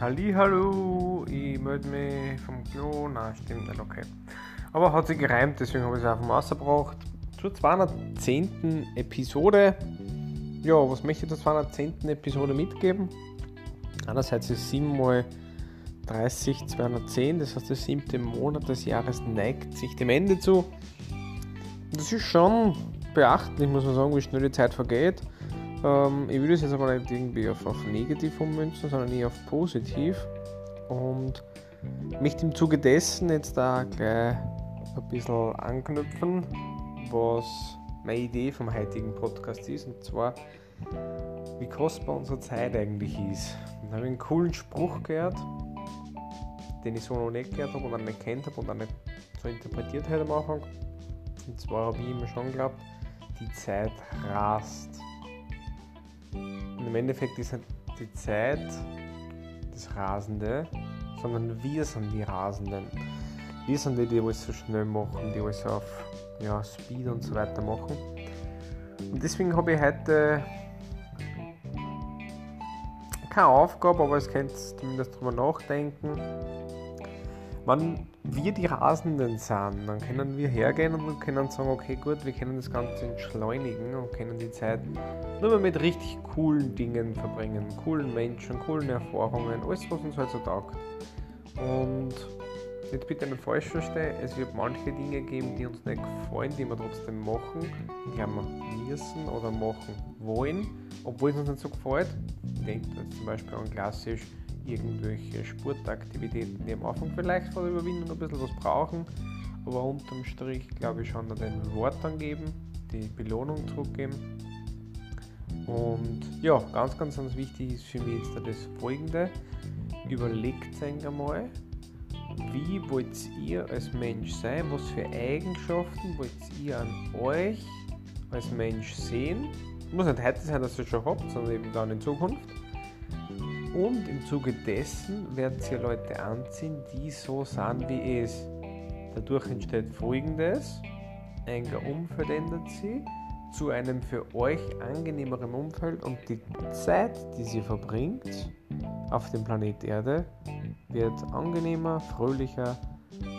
Hallo, ich melde mich vom Klo. Nein, stimmt nicht, okay. Aber hat sich gereimt, deswegen habe ich es einfach mal rausgebracht. Zur 210. Episode. Ja, was möchte ich zur 210. Episode mitgeben? Einerseits ist 7 mal 30, 210, das heißt der siebte Monat des Jahres neigt sich dem Ende zu. Das ist schon beachtlich, muss man sagen, wie schnell die Zeit vergeht. Ähm, ich würde es jetzt aber nicht irgendwie auf, auf negativ ummünzen, sondern eher auf positiv. Und möchte im Zuge dessen jetzt da gleich ein bisschen anknüpfen, was meine Idee vom heutigen Podcast ist. Und zwar, wie kostbar unsere Zeit eigentlich ist. Da habe ich einen coolen Spruch gehört, den ich so noch nicht gehört habe und auch nicht kennt habe und auch nicht so interpretiert habe am Anfang. Und zwar habe ich immer schon geglaubt, die Zeit rast. Und im Endeffekt ist nicht die Zeit das Rasende, sondern wir sind die Rasenden. Wir sind die, die alles so schnell machen, die alles auf ja, Speed und so weiter machen. Und deswegen habe ich heute keine Aufgabe, aber es könnt zumindest drüber nachdenken. Wenn wir die Rasenden sind, dann können wir hergehen und können sagen, okay gut, wir können das Ganze entschleunigen und können die Zeit nur mehr mit richtig coolen Dingen verbringen, coolen Menschen, coolen Erfahrungen, alles was uns halt so taugt. Und jetzt bitte nicht falsch verstehen, es wird manche Dinge geben, die uns nicht gefallen, die wir trotzdem machen, die haben wir müssen oder machen wollen, obwohl es uns nicht so gefällt. Ich denke jetzt zum Beispiel an klassisch irgendwelche Sportaktivitäten, die am Anfang vielleicht vor der Überwindung ein bisschen was brauchen, aber unterm Strich glaube ich schon den Wort angeben, die Belohnung zurückgeben. Und ja, ganz, ganz, ganz wichtig ist für mich jetzt das folgende. Überlegt einmal, wie wollt ihr als Mensch sein? Was für Eigenschaften wollt ihr an euch als Mensch sehen? Muss nicht heute sein, dass ihr es schon habt, sondern eben dann in Zukunft. Und im Zuge dessen werden sie Leute anziehen, die so sind wie es. Dadurch entsteht folgendes: Ein Umfeld ändert sie zu einem für euch angenehmeren Umfeld und die Zeit, die sie verbringt auf dem Planet Erde, wird angenehmer, fröhlicher,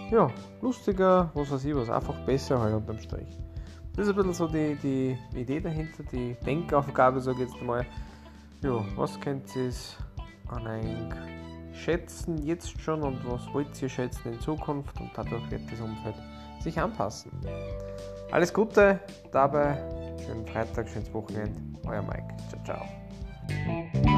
ja, lustiger, was weiß ich was, einfach besser halt unterm Strich. Das ist ein bisschen so die, die Idee dahinter, die Denkaufgabe, sage ich jetzt mal. Ja, was könnt ihr an schätzen jetzt schon und was wollt ihr schätzen in Zukunft und dadurch wird das Umfeld sich anpassen. Alles Gute dabei, schönen Freitag, schönes Wochenende, euer Mike. Ciao, ciao.